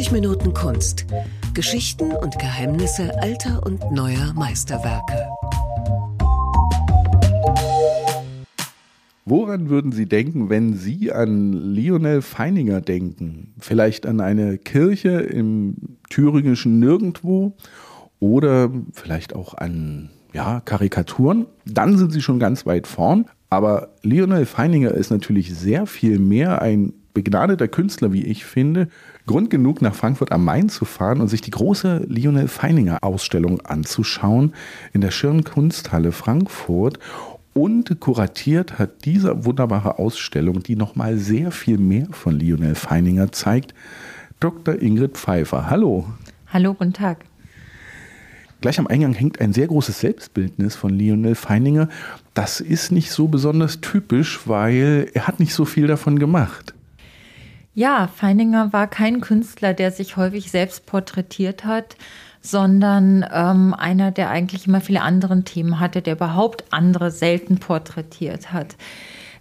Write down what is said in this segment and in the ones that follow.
90 Minuten Kunst. Geschichten und Geheimnisse alter und neuer Meisterwerke. Woran würden Sie denken, wenn Sie an Lionel Feininger denken? Vielleicht an eine Kirche im thüringischen Nirgendwo oder vielleicht auch an ja, Karikaturen? Dann sind Sie schon ganz weit vorn. Aber Lionel Feininger ist natürlich sehr viel mehr ein begnadeter Künstler, wie ich finde. Grund genug, nach Frankfurt am Main zu fahren und sich die große Lionel Feininger Ausstellung anzuschauen in der Schirn Kunsthalle Frankfurt. Und kuratiert hat diese wunderbare Ausstellung, die nochmal sehr viel mehr von Lionel Feininger zeigt, Dr. Ingrid Pfeiffer. Hallo. Hallo, guten Tag. Gleich am Eingang hängt ein sehr großes Selbstbildnis von Lionel Feininger. Das ist nicht so besonders typisch, weil er hat nicht so viel davon gemacht. Ja, Feininger war kein Künstler, der sich häufig selbst porträtiert hat, sondern ähm, einer, der eigentlich immer viele andere Themen hatte, der überhaupt andere selten porträtiert hat.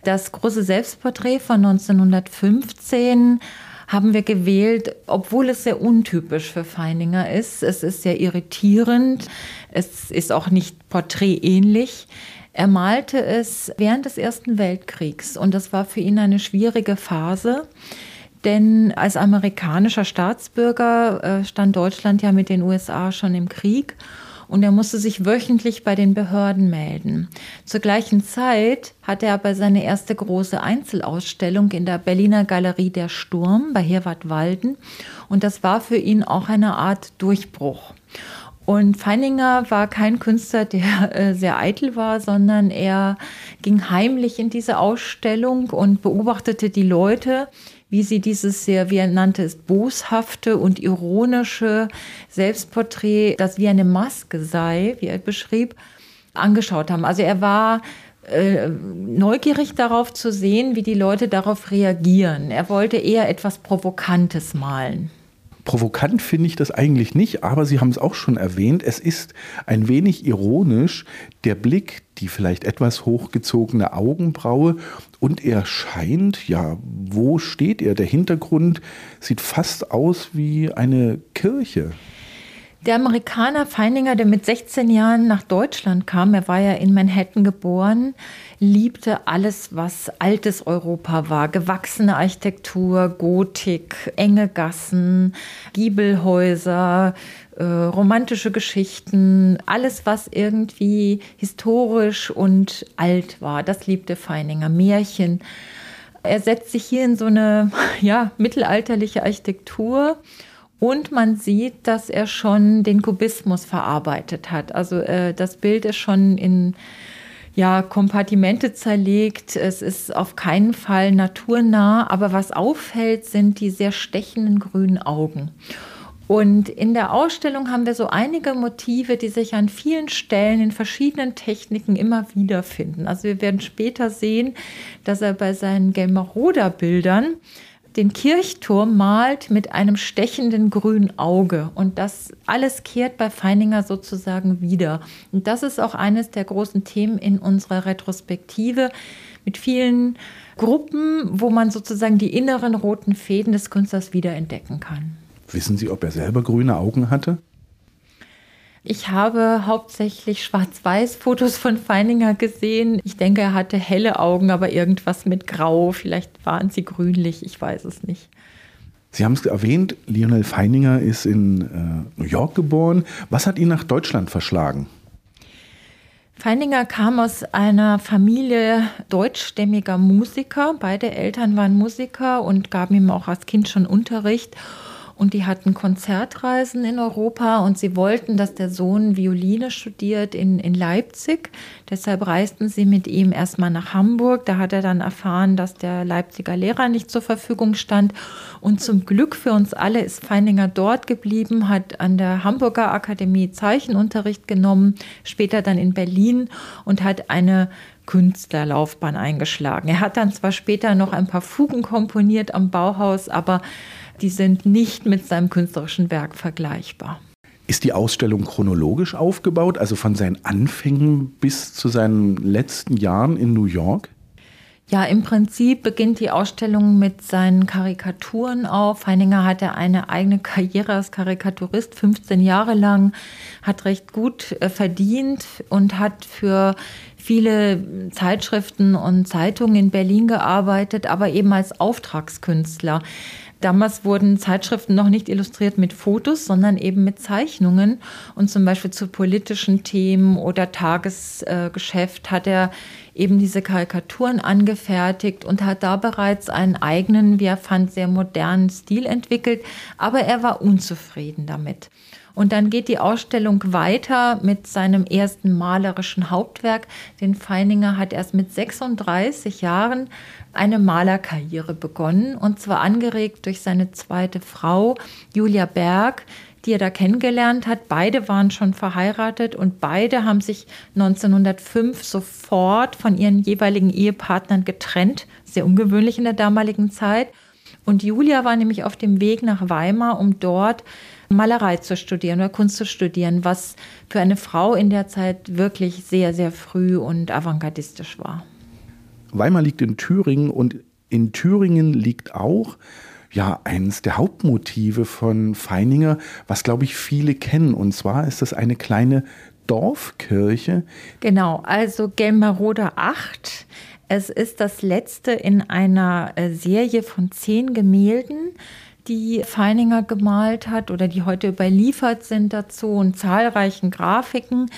Das große Selbstporträt von 1915 haben wir gewählt, obwohl es sehr untypisch für Feininger ist. Es ist sehr irritierend. Es ist auch nicht porträtähnlich. Er malte es während des Ersten Weltkriegs und das war für ihn eine schwierige Phase. Denn als amerikanischer Staatsbürger äh, stand Deutschland ja mit den USA schon im Krieg und er musste sich wöchentlich bei den Behörden melden. Zur gleichen Zeit hatte er aber seine erste große Einzelausstellung in der Berliner Galerie Der Sturm bei Herwart Walden und das war für ihn auch eine Art Durchbruch. Und Feininger war kein Künstler, der äh, sehr eitel war, sondern er ging heimlich in diese Ausstellung und beobachtete die Leute, wie sie dieses sehr, wie er nannte es, boshafte und ironische Selbstporträt, das wie eine Maske sei, wie er beschrieb, angeschaut haben. Also er war äh, neugierig darauf zu sehen, wie die Leute darauf reagieren. Er wollte eher etwas Provokantes malen. Provokant finde ich das eigentlich nicht, aber Sie haben es auch schon erwähnt, es ist ein wenig ironisch, der Blick, die vielleicht etwas hochgezogene Augenbraue und er scheint, ja, wo steht er? Der Hintergrund sieht fast aus wie eine Kirche. Der Amerikaner Feininger, der mit 16 Jahren nach Deutschland kam, er war ja in Manhattan geboren, liebte alles, was altes Europa war. Gewachsene Architektur, Gotik, enge Gassen, Giebelhäuser, äh, romantische Geschichten, alles, was irgendwie historisch und alt war. Das liebte Feininger. Märchen. Er setzt sich hier in so eine ja, mittelalterliche Architektur und man sieht, dass er schon den Kubismus verarbeitet hat. Also äh, das Bild ist schon in ja, Kompartimente zerlegt. Es ist auf keinen Fall naturnah, aber was auffällt, sind die sehr stechenden grünen Augen. Und in der Ausstellung haben wir so einige Motive, die sich an vielen Stellen in verschiedenen Techniken immer wiederfinden. Also wir werden später sehen, dass er bei seinen Gelmaroda-Bildern den Kirchturm malt mit einem stechenden grünen Auge. Und das alles kehrt bei Feininger sozusagen wieder. Und das ist auch eines der großen Themen in unserer Retrospektive mit vielen Gruppen, wo man sozusagen die inneren roten Fäden des Künstlers wiederentdecken kann. Wissen Sie, ob er selber grüne Augen hatte? Ich habe hauptsächlich Schwarz-Weiß-Fotos von Feininger gesehen. Ich denke, er hatte helle Augen, aber irgendwas mit Grau. Vielleicht waren sie grünlich, ich weiß es nicht. Sie haben es erwähnt, Lionel Feininger ist in äh, New York geboren. Was hat ihn nach Deutschland verschlagen? Feininger kam aus einer Familie deutschstämmiger Musiker. Beide Eltern waren Musiker und gaben ihm auch als Kind schon Unterricht. Und die hatten Konzertreisen in Europa und sie wollten, dass der Sohn Violine studiert in, in Leipzig. Deshalb reisten sie mit ihm erstmal nach Hamburg. Da hat er dann erfahren, dass der Leipziger Lehrer nicht zur Verfügung stand. Und zum Glück für uns alle ist Feininger dort geblieben, hat an der Hamburger Akademie Zeichenunterricht genommen, später dann in Berlin und hat eine Künstlerlaufbahn eingeschlagen. Er hat dann zwar später noch ein paar Fugen komponiert am Bauhaus, aber die sind nicht mit seinem künstlerischen Werk vergleichbar. Ist die Ausstellung chronologisch aufgebaut, also von seinen Anfängen bis zu seinen letzten Jahren in New York? Ja, im Prinzip beginnt die Ausstellung mit seinen Karikaturen auf. Heininger hatte eine eigene Karriere als Karikaturist, 15 Jahre lang, hat recht gut äh, verdient und hat für viele Zeitschriften und Zeitungen in Berlin gearbeitet, aber eben als Auftragskünstler. Damals wurden Zeitschriften noch nicht illustriert mit Fotos, sondern eben mit Zeichnungen. Und zum Beispiel zu politischen Themen oder Tagesgeschäft hat er eben diese Karikaturen angefertigt und hat da bereits einen eigenen, wie er fand, sehr modernen Stil entwickelt. Aber er war unzufrieden damit. Und dann geht die Ausstellung weiter mit seinem ersten malerischen Hauptwerk. Den Feininger hat erst mit 36 Jahren eine Malerkarriere begonnen und zwar angeregt durch seine zweite Frau Julia Berg, die er da kennengelernt hat. Beide waren schon verheiratet und beide haben sich 1905 sofort von ihren jeweiligen Ehepartnern getrennt. Sehr ungewöhnlich in der damaligen Zeit. Und Julia war nämlich auf dem Weg nach Weimar, um dort Malerei zu studieren oder Kunst zu studieren, was für eine Frau in der Zeit wirklich sehr, sehr früh und avantgardistisch war. Weimar liegt in Thüringen und in Thüringen liegt auch ja eines der Hauptmotive von Feininger, was glaube ich viele kennen. Und zwar ist das eine kleine Dorfkirche. Genau, also Gelmeroder 8. Es ist das letzte in einer äh, Serie von zehn Gemälden die Feininger gemalt hat oder die heute überliefert sind dazu und zahlreichen Grafiken.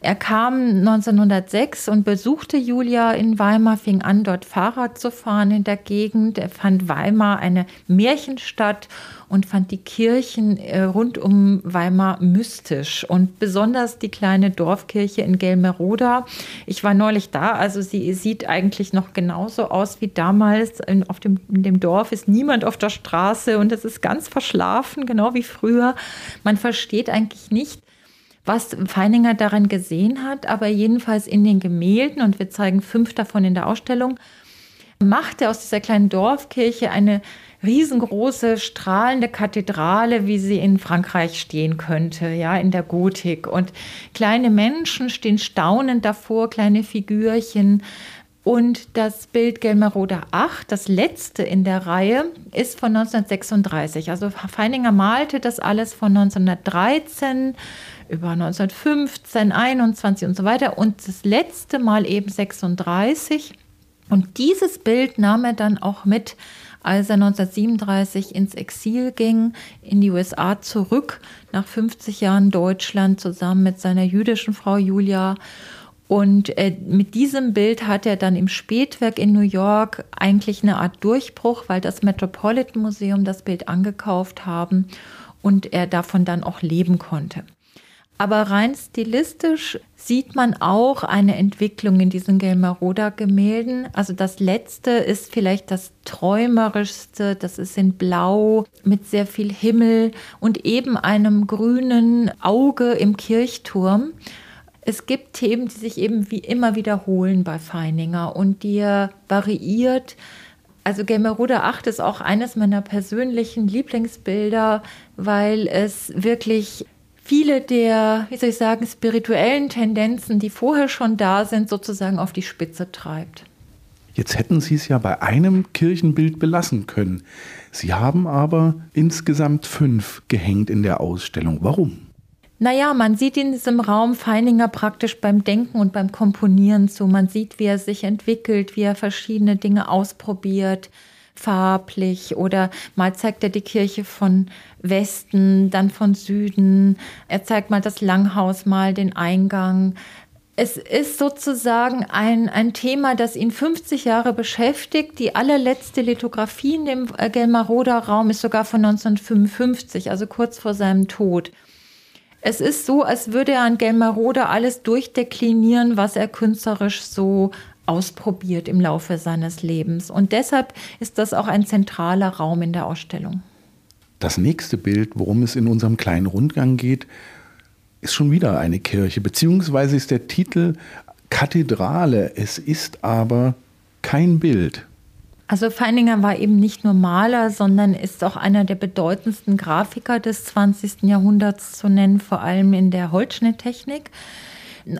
Er kam 1906 und besuchte Julia in Weimar, fing an, dort Fahrrad zu fahren in der Gegend. Er fand Weimar eine Märchenstadt und fand die Kirchen äh, rund um Weimar mystisch und besonders die kleine Dorfkirche in Gelmeroda. Ich war neulich da, also sie sieht eigentlich noch genauso aus wie damals. In, auf dem, in dem Dorf ist niemand auf der Straße und es ist ganz verschlafen, genau wie früher. Man versteht eigentlich nicht, was Feininger daran gesehen hat, aber jedenfalls in den Gemälden, und wir zeigen fünf davon in der Ausstellung, macht er aus dieser kleinen Dorfkirche eine riesengroße, strahlende Kathedrale, wie sie in Frankreich stehen könnte, ja, in der Gotik. Und kleine Menschen stehen staunend davor, kleine Figürchen. Und das Bild Gelmeroder 8, das letzte in der Reihe, ist von 1936. Also Feininger malte das alles von 1913 über 1915, 21 und so weiter. Und das letzte Mal eben 36. Und dieses Bild nahm er dann auch mit als er 1937 ins Exil ging, in die USA zurück, nach 50 Jahren Deutschland, zusammen mit seiner jüdischen Frau Julia. Und äh, mit diesem Bild hat er dann im Spätwerk in New York eigentlich eine Art Durchbruch, weil das Metropolitan Museum das Bild angekauft haben und er davon dann auch leben konnte. Aber rein stilistisch sieht man auch eine Entwicklung in diesen Gelmeroda-Gemälden. Also das letzte ist vielleicht das träumerischste. Das ist in Blau mit sehr viel Himmel und eben einem grünen Auge im Kirchturm. Es gibt Themen, die sich eben wie immer wiederholen bei Feininger und die er variiert. Also Gelmeroda 8 ist auch eines meiner persönlichen Lieblingsbilder, weil es wirklich viele der, wie soll ich sagen, spirituellen Tendenzen, die vorher schon da sind, sozusagen auf die Spitze treibt. Jetzt hätten Sie es ja bei einem Kirchenbild belassen können. Sie haben aber insgesamt fünf gehängt in der Ausstellung. Warum? Naja, man sieht in diesem Raum Feininger praktisch beim Denken und beim Komponieren zu. Man sieht, wie er sich entwickelt, wie er verschiedene Dinge ausprobiert, farblich oder mal zeigt er die Kirche von Westen, dann von Süden. Er zeigt mal das Langhaus, mal den Eingang. Es ist sozusagen ein, ein Thema, das ihn 50 Jahre beschäftigt. Die allerletzte Lithografie in dem äh, Gelmaroder Raum ist sogar von 1955, also kurz vor seinem Tod. Es ist so, als würde er an Gelmaroda alles durchdeklinieren, was er künstlerisch so ausprobiert im Laufe seines Lebens. Und deshalb ist das auch ein zentraler Raum in der Ausstellung. Das nächste Bild, worum es in unserem kleinen Rundgang geht, ist schon wieder eine Kirche, beziehungsweise ist der Titel Kathedrale. Es ist aber kein Bild. Also Feininger war eben nicht nur Maler, sondern ist auch einer der bedeutendsten Grafiker des 20. Jahrhunderts zu nennen, vor allem in der Holzschnitttechnik.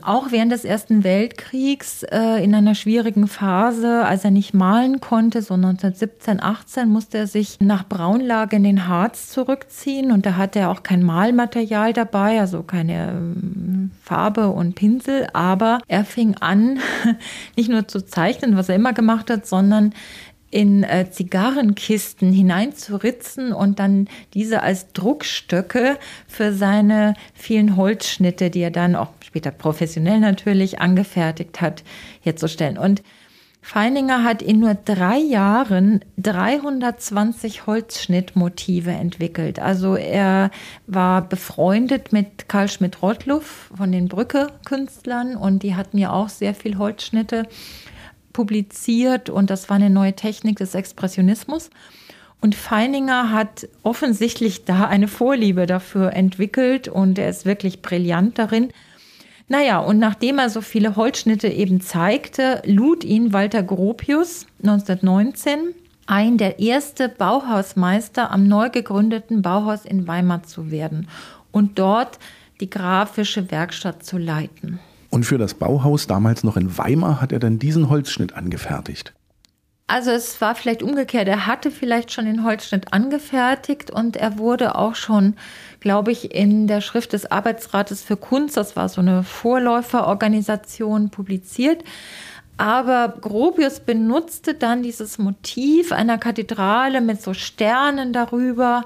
Auch während des Ersten Weltkriegs äh, in einer schwierigen Phase, als er nicht malen konnte, so 1917, 18, musste er sich nach Braunlage in den Harz zurückziehen und da hatte er auch kein Malmaterial dabei, also keine ähm, Farbe und Pinsel, aber er fing an, nicht nur zu zeichnen, was er immer gemacht hat, sondern in äh, Zigarrenkisten hineinzuritzen und dann diese als Druckstöcke für seine vielen Holzschnitte, die er dann auch später professionell natürlich angefertigt hat, herzustellen. Und Feininger hat in nur drei Jahren 320 Holzschnittmotive entwickelt. Also er war befreundet mit Karl Schmidt-Rottluff von den Brücke-Künstlern und die hatten ja auch sehr viel Holzschnitte publiziert und das war eine neue Technik des Expressionismus. Und Feininger hat offensichtlich da eine Vorliebe dafür entwickelt und er ist wirklich brillant darin. Naja, und nachdem er so viele Holzschnitte eben zeigte, lud ihn Walter Gropius 1919 ein, der erste Bauhausmeister am neu gegründeten Bauhaus in Weimar zu werden und dort die grafische Werkstatt zu leiten. Und für das Bauhaus damals noch in Weimar hat er dann diesen Holzschnitt angefertigt. Also es war vielleicht umgekehrt. Er hatte vielleicht schon den Holzschnitt angefertigt und er wurde auch schon, glaube ich, in der Schrift des Arbeitsrates für Kunst, das war so eine Vorläuferorganisation, publiziert. Aber Gropius benutzte dann dieses Motiv einer Kathedrale mit so Sternen darüber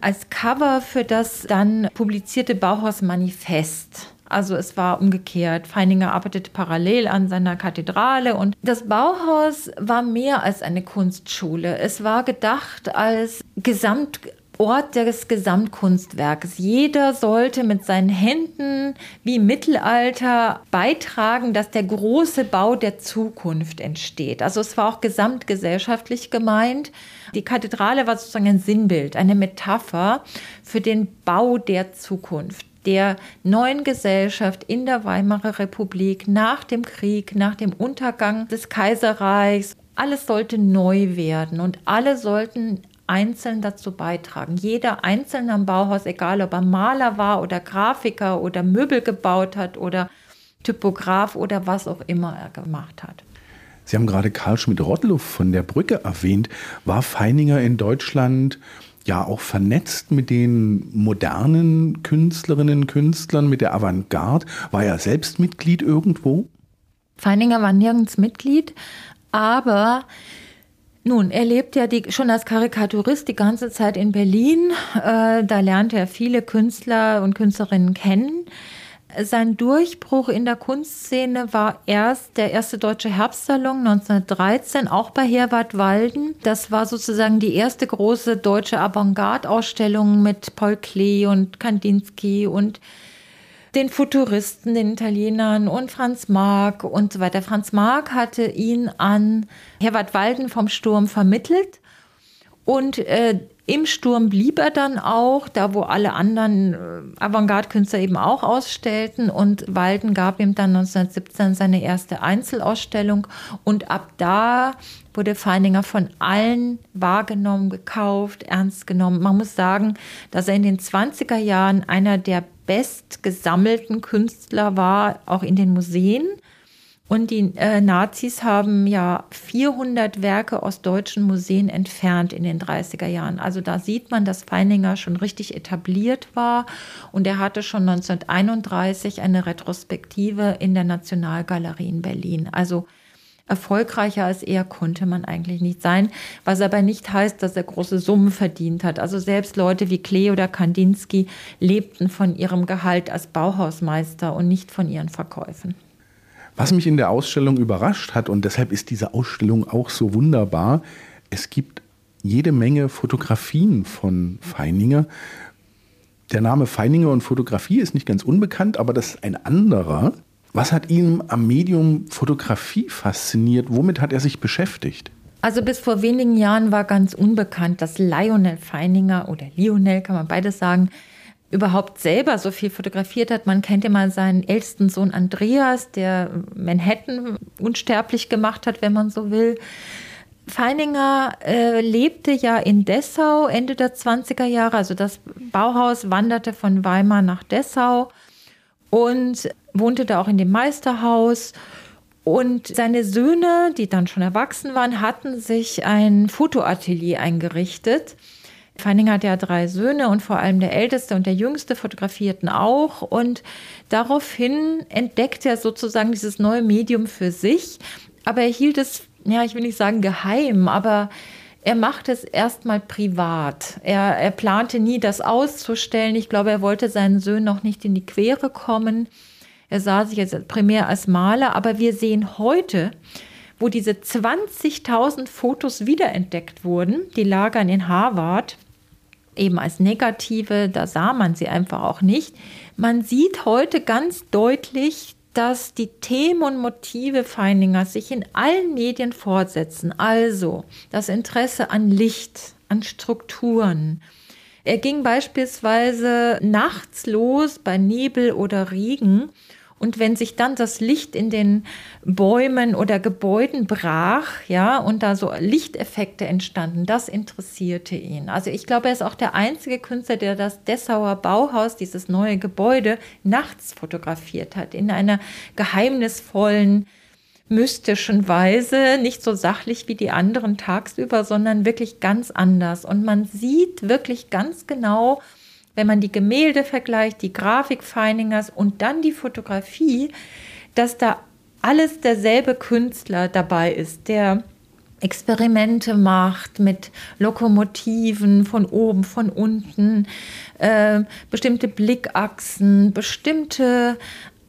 als Cover für das dann publizierte Bauhausmanifest. Also es war umgekehrt. Feininger arbeitete parallel an seiner Kathedrale und das Bauhaus war mehr als eine Kunstschule. Es war gedacht als Gesamt Ort des Gesamtkunstwerkes. Jeder sollte mit seinen Händen wie im Mittelalter beitragen, dass der große Bau der Zukunft entsteht. Also es war auch gesamtgesellschaftlich gemeint. Die Kathedrale war sozusagen ein Sinnbild, eine Metapher für den Bau der Zukunft der neuen Gesellschaft in der Weimarer Republik nach dem Krieg, nach dem Untergang des Kaiserreichs. Alles sollte neu werden und alle sollten einzeln dazu beitragen. Jeder Einzelne am Bauhaus, egal ob er Maler war oder Grafiker oder Möbel gebaut hat oder Typograf oder was auch immer er gemacht hat. Sie haben gerade Karl Schmidt-Rottluff von der Brücke erwähnt. War Feininger in Deutschland ja auch vernetzt mit den modernen Künstlerinnen, Künstlern, mit der Avantgarde. War er selbst Mitglied irgendwo? Feininger war nirgends Mitglied, aber nun, er lebt ja die, schon als Karikaturist die ganze Zeit in Berlin. Äh, da lernte er viele Künstler und Künstlerinnen kennen. Sein Durchbruch in der Kunstszene war erst der erste deutsche Herbstsalon 1913, auch bei Herwart Walden. Das war sozusagen die erste große deutsche Avantgarde-Ausstellung mit Paul Klee und Kandinsky und den Futuristen, den Italienern und Franz Marc und so weiter. Franz Marc hatte ihn an Herwart Walden vom Sturm vermittelt und äh, im Sturm blieb er dann auch, da wo alle anderen äh, Avantgarde-Künstler eben auch ausstellten. Und Walden gab ihm dann 1917 seine erste Einzelausstellung. Und ab da wurde Feininger von allen wahrgenommen, gekauft, ernst genommen. Man muss sagen, dass er in den 20er Jahren einer der bestgesammelten Künstler war, auch in den Museen. Und die äh, Nazis haben ja 400 Werke aus deutschen Museen entfernt in den 30er Jahren. Also da sieht man, dass Feininger schon richtig etabliert war. Und er hatte schon 1931 eine Retrospektive in der Nationalgalerie in Berlin. Also erfolgreicher als er konnte man eigentlich nicht sein, was aber nicht heißt, dass er große Summen verdient hat. Also selbst Leute wie Klee oder Kandinsky lebten von ihrem Gehalt als Bauhausmeister und nicht von ihren Verkäufen. Was mich in der Ausstellung überrascht hat, und deshalb ist diese Ausstellung auch so wunderbar, es gibt jede Menge Fotografien von Feininger. Der Name Feininger und Fotografie ist nicht ganz unbekannt, aber das ist ein anderer. Was hat ihn am Medium Fotografie fasziniert? Womit hat er sich beschäftigt? Also bis vor wenigen Jahren war ganz unbekannt, dass Lionel Feininger oder Lionel, kann man beides sagen, überhaupt selber so viel fotografiert hat. Man kennt ja mal seinen ältesten Sohn Andreas, der Manhattan unsterblich gemacht hat, wenn man so will. Feininger äh, lebte ja in Dessau Ende der 20er Jahre. Also das Bauhaus wanderte von Weimar nach Dessau und wohnte da auch in dem Meisterhaus. Und seine Söhne, die dann schon erwachsen waren, hatten sich ein Fotoatelier eingerichtet. Feininger hat ja drei Söhne und vor allem der älteste und der jüngste fotografierten auch. Und daraufhin entdeckt er sozusagen dieses neue Medium für sich. Aber er hielt es, ja, ich will nicht sagen geheim, aber er macht es erstmal privat. Er, er plante nie, das auszustellen. Ich glaube, er wollte seinen Söhnen noch nicht in die Quere kommen. Er sah sich jetzt primär als Maler, aber wir sehen heute, wo diese 20.000 Fotos wiederentdeckt wurden, die lagern in Harvard, eben als negative, da sah man sie einfach auch nicht. Man sieht heute ganz deutlich, dass die Themen und Motive Feindingers sich in allen Medien fortsetzen. Also das Interesse an Licht, an Strukturen. Er ging beispielsweise nachts los bei Nebel oder Regen und wenn sich dann das Licht in den Bäumen oder Gebäuden brach, ja, und da so Lichteffekte entstanden, das interessierte ihn. Also ich glaube, er ist auch der einzige Künstler, der das Dessauer Bauhaus, dieses neue Gebäude, nachts fotografiert hat, in einer geheimnisvollen, mystischen Weise, nicht so sachlich wie die anderen tagsüber, sondern wirklich ganz anders. Und man sieht wirklich ganz genau, wenn man die Gemälde vergleicht, die Grafik Feiningers und dann die Fotografie, dass da alles derselbe Künstler dabei ist, der Experimente macht mit Lokomotiven von oben, von unten, äh, bestimmte Blickachsen, bestimmte,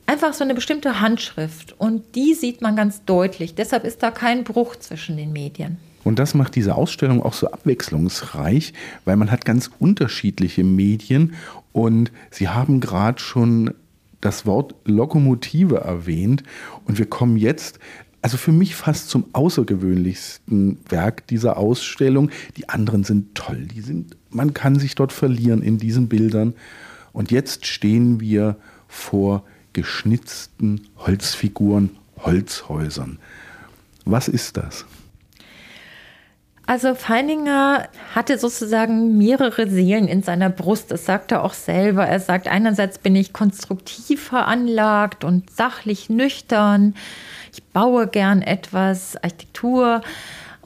einfach so eine bestimmte Handschrift. Und die sieht man ganz deutlich. Deshalb ist da kein Bruch zwischen den Medien. Und das macht diese Ausstellung auch so abwechslungsreich, weil man hat ganz unterschiedliche Medien und Sie haben gerade schon das Wort Lokomotive erwähnt und wir kommen jetzt also für mich fast zum außergewöhnlichsten Werk dieser Ausstellung. Die anderen sind toll, die sind man kann sich dort verlieren in diesen Bildern und jetzt stehen wir vor geschnitzten Holzfiguren, Holzhäusern. Was ist das? Also Feininger hatte sozusagen mehrere Seelen in seiner Brust. Das sagt er auch selber. Er sagt, einerseits bin ich konstruktiv veranlagt und sachlich nüchtern. Ich baue gern etwas, Architektur.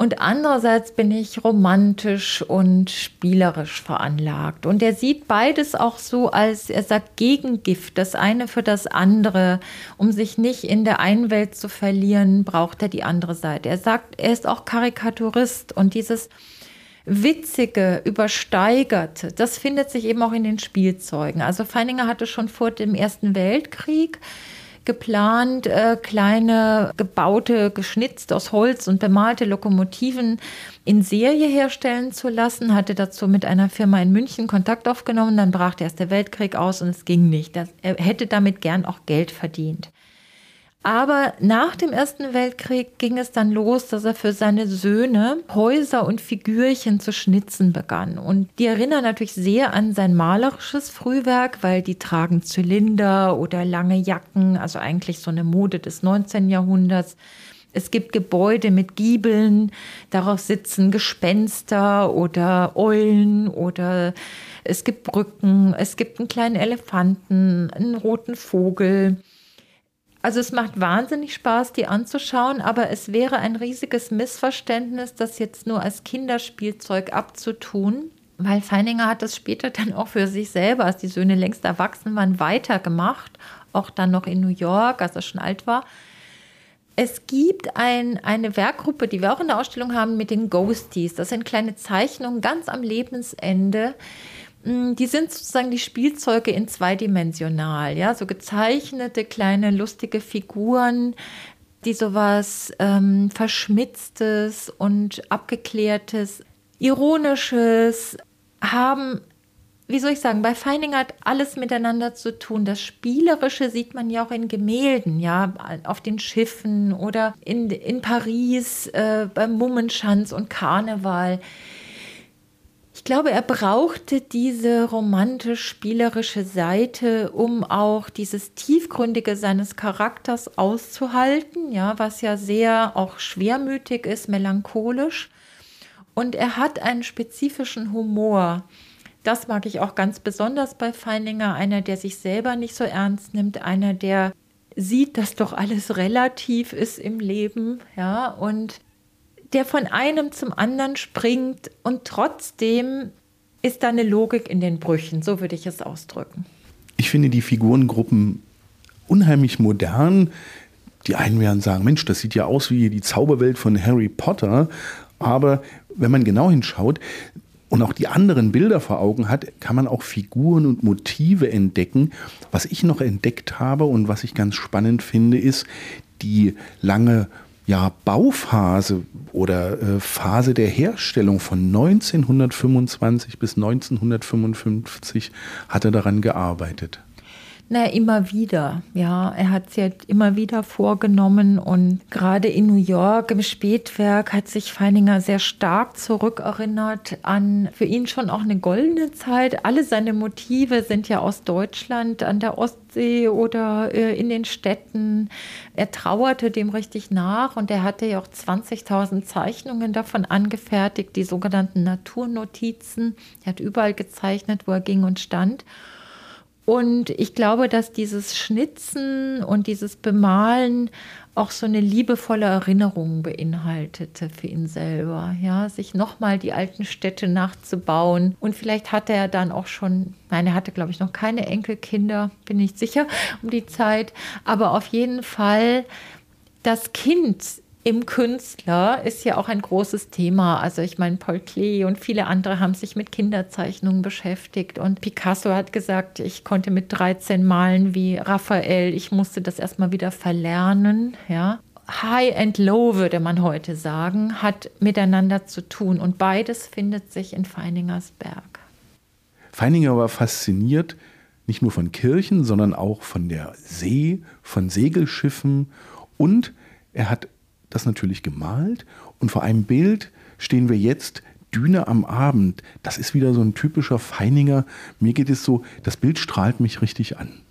Und andererseits bin ich romantisch und spielerisch veranlagt. Und er sieht beides auch so als, er sagt, Gegengift, das eine für das andere. Um sich nicht in der einen Welt zu verlieren, braucht er die andere Seite. Er sagt, er ist auch Karikaturist und dieses Witzige, Übersteigerte, das findet sich eben auch in den Spielzeugen. Also Feininger hatte schon vor dem Ersten Weltkrieg geplant, äh, kleine gebaute, geschnitzt aus Holz und bemalte Lokomotiven in Serie herstellen zu lassen, hatte dazu mit einer Firma in München Kontakt aufgenommen, dann brach der Erste Weltkrieg aus und es ging nicht. Das, er hätte damit gern auch Geld verdient. Aber nach dem Ersten Weltkrieg ging es dann los, dass er für seine Söhne Häuser und Figürchen zu schnitzen begann. Und die erinnern natürlich sehr an sein malerisches Frühwerk, weil die tragen Zylinder oder lange Jacken, also eigentlich so eine Mode des 19. Jahrhunderts. Es gibt Gebäude mit Giebeln, darauf sitzen Gespenster oder Eulen oder es gibt Brücken, es gibt einen kleinen Elefanten, einen roten Vogel. Also es macht wahnsinnig Spaß, die anzuschauen, aber es wäre ein riesiges Missverständnis, das jetzt nur als Kinderspielzeug abzutun, weil Feininger hat das später dann auch für sich selber, als die Söhne längst erwachsen waren, weitergemacht, auch dann noch in New York, als er schon alt war. Es gibt ein, eine Werkgruppe, die wir auch in der Ausstellung haben, mit den Ghosties. Das sind kleine Zeichnungen ganz am Lebensende, die sind sozusagen die Spielzeuge in zweidimensional, ja, so gezeichnete kleine lustige Figuren, die sowas ähm, Verschmitztes und Abgeklärtes, Ironisches haben. Wie soll ich sagen, bei Feining hat alles miteinander zu tun. Das Spielerische sieht man ja auch in Gemälden, ja, auf den Schiffen oder in, in Paris äh, beim Mummenschanz und Karneval. Ich glaube, er brauchte diese romantisch-spielerische Seite, um auch dieses Tiefgründige seines Charakters auszuhalten, ja, was ja sehr auch schwermütig ist, melancholisch. Und er hat einen spezifischen Humor. Das mag ich auch ganz besonders bei Feininger, einer, der sich selber nicht so ernst nimmt, einer, der sieht, dass doch alles relativ ist im Leben, ja, und der von einem zum anderen springt und trotzdem ist da eine Logik in den Brüchen, so würde ich es ausdrücken. Ich finde die Figurengruppen unheimlich modern. Die einen werden sagen, Mensch, das sieht ja aus wie die Zauberwelt von Harry Potter. Aber wenn man genau hinschaut und auch die anderen Bilder vor Augen hat, kann man auch Figuren und Motive entdecken. Was ich noch entdeckt habe und was ich ganz spannend finde, ist die lange ja, Bauphase oder äh, Phase der Herstellung von 1925 bis 1955 hat er daran gearbeitet. Na, immer wieder. Ja, er hat es ja immer wieder vorgenommen und gerade in New York im Spätwerk hat sich Feininger sehr stark zurückerinnert an für ihn schon auch eine goldene Zeit. Alle seine Motive sind ja aus Deutschland, an der Ostsee oder äh, in den Städten. Er trauerte dem richtig nach und er hatte ja auch 20.000 Zeichnungen davon angefertigt, die sogenannten Naturnotizen. Er hat überall gezeichnet, wo er ging und stand. Und ich glaube, dass dieses Schnitzen und dieses Bemalen auch so eine liebevolle Erinnerung beinhaltete für ihn selber, ja, sich nochmal die alten Städte nachzubauen. Und vielleicht hatte er dann auch schon, nein, er hatte, glaube ich, noch keine Enkelkinder, bin nicht sicher um die Zeit, aber auf jeden Fall das Kind im Künstler ist ja auch ein großes Thema. Also ich meine, Paul Klee und viele andere haben sich mit Kinderzeichnungen beschäftigt. Und Picasso hat gesagt, ich konnte mit 13 malen wie Raphael. Ich musste das erstmal wieder verlernen. Ja. High and Low, würde man heute sagen, hat miteinander zu tun. Und beides findet sich in Feiningers Berg. Feininger war fasziniert nicht nur von Kirchen, sondern auch von der See, von Segelschiffen und er hat das natürlich gemalt und vor einem Bild stehen wir jetzt Düne am Abend. Das ist wieder so ein typischer Feininger. Mir geht es so, das Bild strahlt mich richtig an.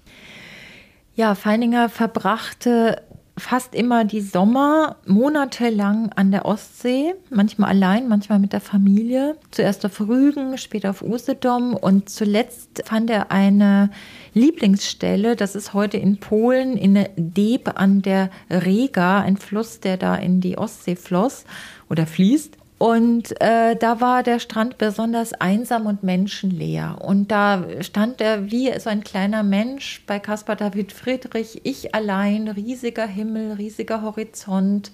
Ja, Feininger verbrachte fast immer die Sommer monatelang an der Ostsee, manchmal allein, manchmal mit der Familie. Zuerst auf Rügen, später auf Usedom und zuletzt fand er eine Lieblingsstelle, das ist heute in Polen, in Deb an der Rega, ein Fluss, der da in die Ostsee floss oder fließt. Und äh, da war der Strand besonders einsam und menschenleer. Und da stand er wie so ein kleiner Mensch bei Caspar David Friedrich, ich allein, riesiger Himmel, riesiger Horizont.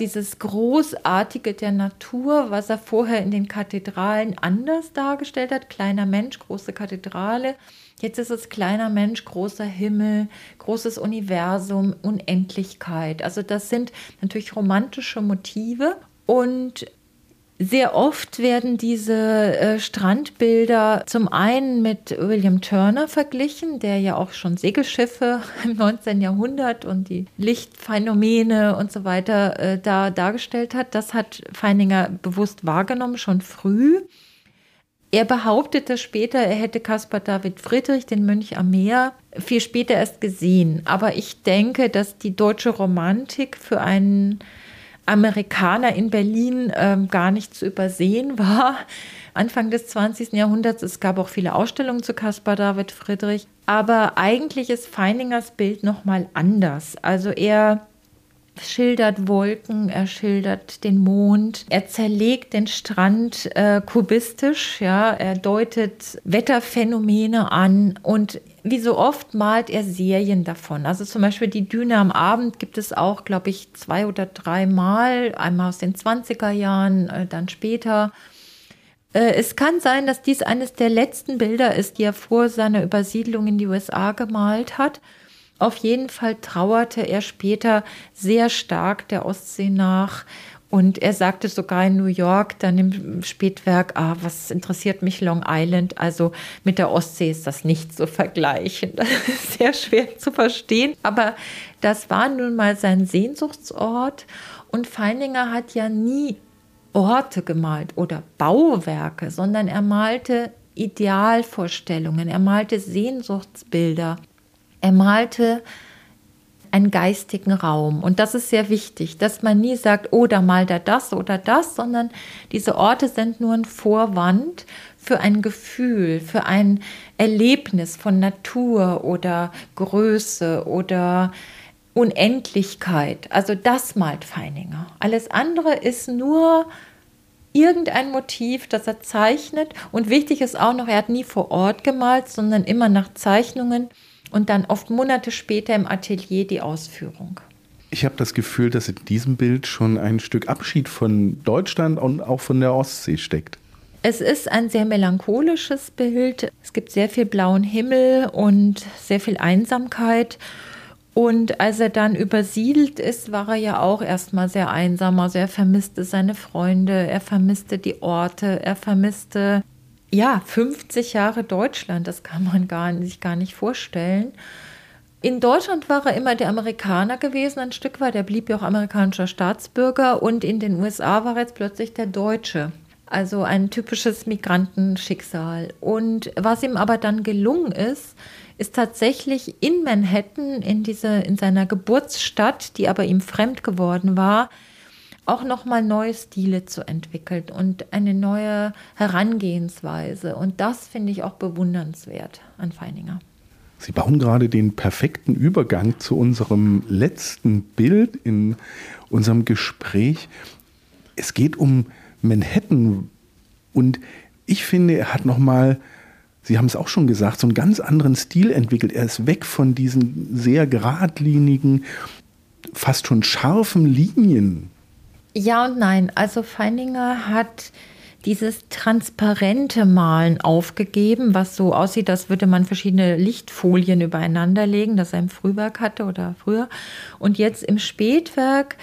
Dieses Großartige der Natur, was er vorher in den Kathedralen anders dargestellt hat, kleiner Mensch, große Kathedrale. Jetzt ist es kleiner Mensch, großer Himmel, großes Universum, Unendlichkeit. Also das sind natürlich romantische Motive und sehr oft werden diese äh, Strandbilder zum einen mit William Turner verglichen, der ja auch schon Segelschiffe im 19. Jahrhundert und die Lichtphänomene und so weiter äh, da dargestellt hat. Das hat Feininger bewusst wahrgenommen, schon früh. Er behauptete später, er hätte Caspar David Friedrich, den Mönch am Meer, viel später erst gesehen. Aber ich denke, dass die deutsche Romantik für einen Amerikaner in Berlin ähm, gar nicht zu übersehen war. Anfang des 20. Jahrhunderts, es gab auch viele Ausstellungen zu Caspar David Friedrich, aber eigentlich ist Feiningers Bild nochmal anders. Also er schildert Wolken, er schildert den Mond, er zerlegt den Strand äh, kubistisch, ja, er deutet Wetterphänomene an und wie so oft malt er Serien davon. Also zum Beispiel die Düne am Abend gibt es auch, glaube ich, zwei oder drei Mal. Einmal aus den 20er Jahren, äh, dann später. Äh, es kann sein, dass dies eines der letzten Bilder ist, die er vor seiner Übersiedlung in die USA gemalt hat. Auf jeden Fall trauerte er später sehr stark der Ostsee nach und er sagte sogar in New York, dann im Spätwerk, ah, was interessiert mich Long Island? Also mit der Ostsee ist das nicht zu vergleichen. Das ist sehr schwer zu verstehen. Aber das war nun mal sein Sehnsuchtsort. Und Feininger hat ja nie Orte gemalt oder Bauwerke, sondern er malte Idealvorstellungen, er malte Sehnsuchtsbilder, er malte einen geistigen Raum. Und das ist sehr wichtig, dass man nie sagt, oh, da malt er das oder das, sondern diese Orte sind nur ein Vorwand für ein Gefühl, für ein Erlebnis von Natur oder Größe oder Unendlichkeit. Also das malt Feininger. Alles andere ist nur irgendein Motiv, das er zeichnet. Und wichtig ist auch noch, er hat nie vor Ort gemalt, sondern immer nach Zeichnungen und dann oft Monate später im Atelier die Ausführung. Ich habe das Gefühl, dass in diesem Bild schon ein Stück Abschied von Deutschland und auch von der Ostsee steckt. Es ist ein sehr melancholisches Bild. Es gibt sehr viel blauen Himmel und sehr viel Einsamkeit. Und als er dann übersiedelt ist, war er ja auch erstmal sehr einsam. Also er vermisste seine Freunde, er vermisste die Orte, er vermisste ja 50 Jahre Deutschland. Das kann man gar, sich gar nicht vorstellen. In Deutschland war er immer der Amerikaner gewesen, ein Stück weit. Er blieb ja auch amerikanischer Staatsbürger. Und in den USA war er jetzt plötzlich der Deutsche. Also ein typisches Migrantenschicksal. Und was ihm aber dann gelungen ist, ist tatsächlich in Manhattan, in, diese, in seiner Geburtsstadt, die aber ihm fremd geworden war, auch nochmal neue Stile zu entwickeln und eine neue Herangehensweise. Und das finde ich auch bewundernswert an Feininger. Sie bauen gerade den perfekten Übergang zu unserem letzten Bild in unserem Gespräch. Es geht um Manhattan und ich finde, er hat nochmal mal Sie haben es auch schon gesagt, so einen ganz anderen Stil entwickelt. Er ist weg von diesen sehr geradlinigen, fast schon scharfen Linien. Ja und nein. Also Feininger hat dieses transparente Malen aufgegeben, was so aussieht, als würde man verschiedene Lichtfolien übereinander legen, das er im Frühwerk hatte oder früher. Und jetzt im Spätwerk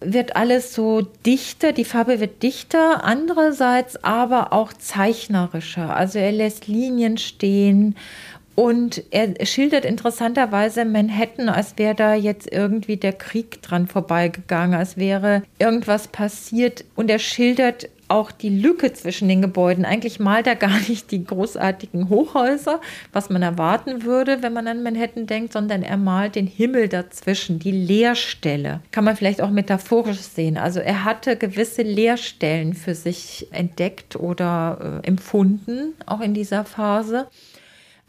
wird alles so dichter, die Farbe wird dichter, andererseits aber auch zeichnerischer. Also er lässt Linien stehen und er schildert interessanterweise Manhattan, als wäre da jetzt irgendwie der Krieg dran vorbeigegangen, als wäre irgendwas passiert. Und er schildert auch die Lücke zwischen den Gebäuden. Eigentlich malt er gar nicht die großartigen Hochhäuser, was man erwarten würde, wenn man an Manhattan denkt, sondern er malt den Himmel dazwischen, die Leerstelle. Kann man vielleicht auch metaphorisch sehen. Also er hatte gewisse Leerstellen für sich entdeckt oder äh, empfunden, auch in dieser Phase.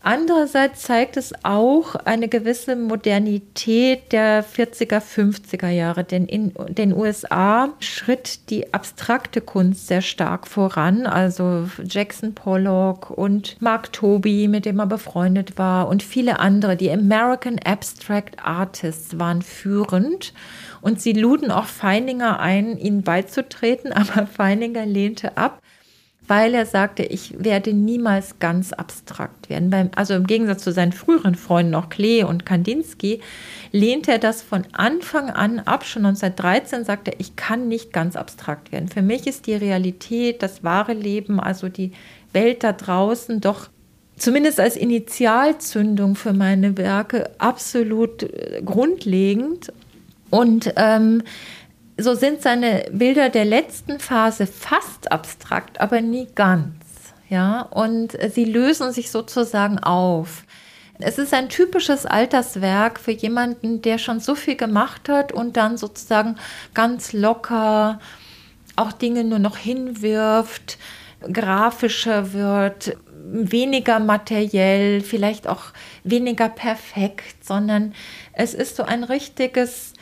Andererseits zeigt es auch eine gewisse Modernität der 40er, 50er Jahre, denn in den USA schritt die abstrakte Kunst sehr stark voran. Also Jackson Pollock und Mark Toby, mit dem er befreundet war, und viele andere. Die American Abstract Artists waren führend. Und sie luden auch Feininger ein, ihnen beizutreten, aber Feininger lehnte ab weil er sagte, ich werde niemals ganz abstrakt werden. also im Gegensatz zu seinen früheren Freunden, auch Klee und Kandinsky, lehnte er das von Anfang an ab. Schon 1913 sagte er, ich kann nicht ganz abstrakt werden. Für mich ist die Realität, das wahre Leben, also die Welt da draußen doch zumindest als Initialzündung für meine Werke absolut äh, grundlegend. Und ähm, so sind seine Bilder der letzten Phase fast abstrakt, aber nie ganz. Ja, und sie lösen sich sozusagen auf. Es ist ein typisches Alterswerk für jemanden, der schon so viel gemacht hat und dann sozusagen ganz locker auch Dinge nur noch hinwirft, grafischer wird, weniger materiell, vielleicht auch weniger perfekt, sondern es ist so ein richtiges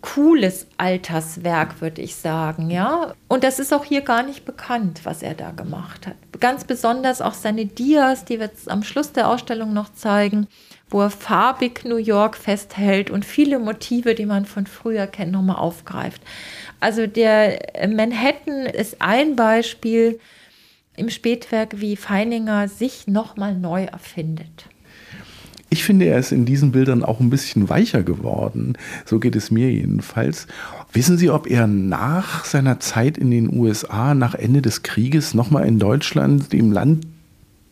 cooles Alterswerk, würde ich sagen, ja. Und das ist auch hier gar nicht bekannt, was er da gemacht hat. Ganz besonders auch seine Dias, die wir jetzt am Schluss der Ausstellung noch zeigen, wo er farbig New York festhält und viele Motive, die man von früher kennt, nochmal aufgreift. Also der Manhattan ist ein Beispiel im Spätwerk, wie Feininger sich nochmal neu erfindet. Ich finde, er ist in diesen Bildern auch ein bisschen weicher geworden. So geht es mir jedenfalls. Wissen Sie, ob er nach seiner Zeit in den USA, nach Ende des Krieges, nochmal in Deutschland, dem Land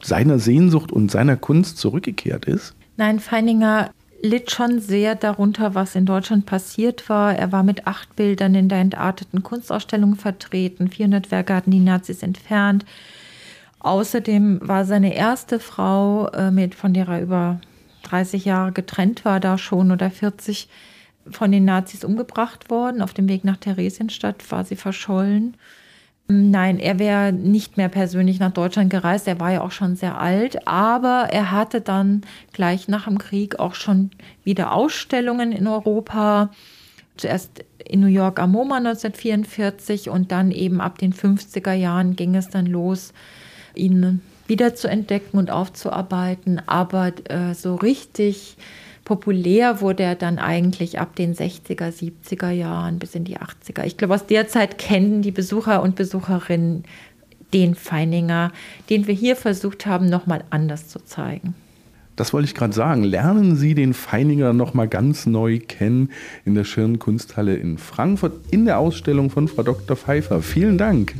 seiner Sehnsucht und seiner Kunst zurückgekehrt ist? Nein, Feininger litt schon sehr darunter, was in Deutschland passiert war. Er war mit acht Bildern in der entarteten Kunstausstellung vertreten. 400 Werke hatten die Nazis entfernt. Außerdem war seine erste Frau, äh, mit, von der er über 30 Jahre getrennt war da schon oder 40 von den Nazis umgebracht worden. Auf dem Weg nach Theresienstadt war sie verschollen. Nein, er wäre nicht mehr persönlich nach Deutschland gereist. Er war ja auch schon sehr alt, aber er hatte dann gleich nach dem Krieg auch schon wieder Ausstellungen in Europa. Zuerst in New York am MoMA 1944 und dann eben ab den 50er Jahren ging es dann los, ihn wieder zu entdecken und aufzuarbeiten. Aber äh, so richtig populär wurde er dann eigentlich ab den 60er, 70er Jahren bis in die 80er. Ich glaube, aus der Zeit kennen die Besucher und Besucherinnen den Feininger, den wir hier versucht haben, nochmal anders zu zeigen. Das wollte ich gerade sagen. Lernen Sie den Feininger nochmal ganz neu kennen in der Schirn Kunsthalle in Frankfurt in der Ausstellung von Frau Dr. Pfeiffer. Vielen Dank.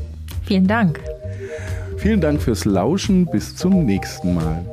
Vielen Dank. Vielen Dank fürs Lauschen. Bis zum nächsten Mal.